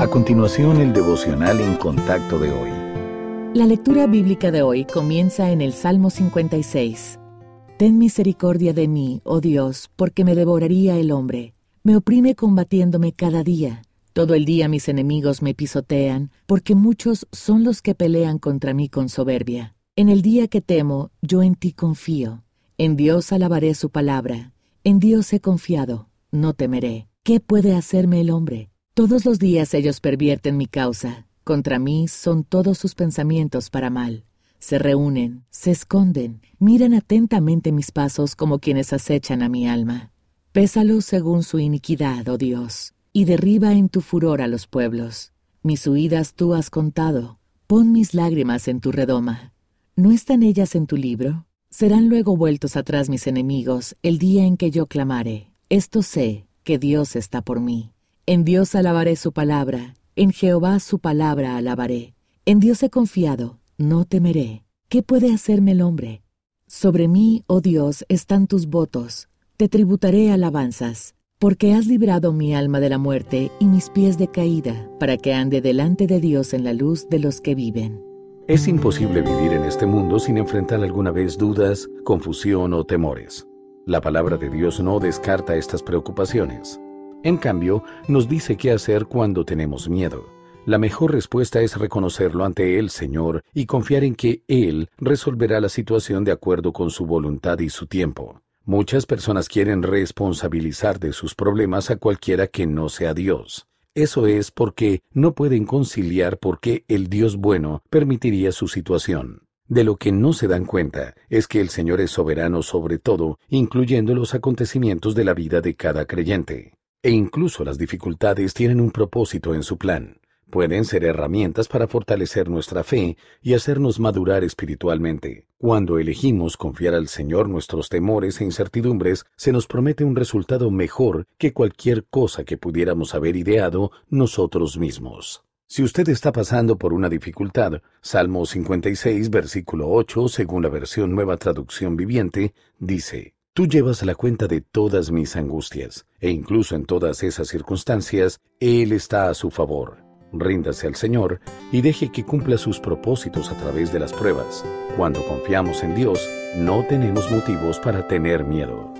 A continuación, el devocional en contacto de hoy. La lectura bíblica de hoy comienza en el Salmo 56. Ten misericordia de mí, oh Dios, porque me devoraría el hombre. Me oprime combatiéndome cada día. Todo el día mis enemigos me pisotean, porque muchos son los que pelean contra mí con soberbia. En el día que temo, yo en ti confío. En Dios alabaré su palabra. En Dios he confiado, no temeré. ¿Qué puede hacerme el hombre? Todos los días ellos pervierten mi causa. Contra mí son todos sus pensamientos para mal. Se reúnen, se esconden, miran atentamente mis pasos como quienes acechan a mi alma. Pésalos según su iniquidad, oh Dios, y derriba en tu furor a los pueblos. Mis huidas tú has contado. Pon mis lágrimas en tu redoma. ¿No están ellas en tu libro? Serán luego vueltos atrás mis enemigos el día en que yo clamare. Esto sé, que Dios está por mí. En Dios alabaré su palabra, en Jehová su palabra alabaré. En Dios he confiado, no temeré. ¿Qué puede hacerme el hombre? Sobre mí, oh Dios, están tus votos. Te tributaré alabanzas, porque has librado mi alma de la muerte y mis pies de caída, para que ande delante de Dios en la luz de los que viven. Es imposible vivir en este mundo sin enfrentar alguna vez dudas, confusión o temores. La palabra de Dios no descarta estas preocupaciones. En cambio, nos dice qué hacer cuando tenemos miedo. La mejor respuesta es reconocerlo ante el Señor y confiar en que Él resolverá la situación de acuerdo con su voluntad y su tiempo. Muchas personas quieren responsabilizar de sus problemas a cualquiera que no sea Dios. Eso es porque no pueden conciliar por qué el Dios bueno permitiría su situación. De lo que no se dan cuenta es que el Señor es soberano sobre todo, incluyendo los acontecimientos de la vida de cada creyente. E incluso las dificultades tienen un propósito en su plan. Pueden ser herramientas para fortalecer nuestra fe y hacernos madurar espiritualmente. Cuando elegimos confiar al Señor nuestros temores e incertidumbres, se nos promete un resultado mejor que cualquier cosa que pudiéramos haber ideado nosotros mismos. Si usted está pasando por una dificultad, Salmo 56, versículo 8, según la versión Nueva Traducción Viviente, dice, Tú llevas la cuenta de todas mis angustias, e incluso en todas esas circunstancias, Él está a su favor. Ríndase al Señor y deje que cumpla sus propósitos a través de las pruebas. Cuando confiamos en Dios, no tenemos motivos para tener miedo.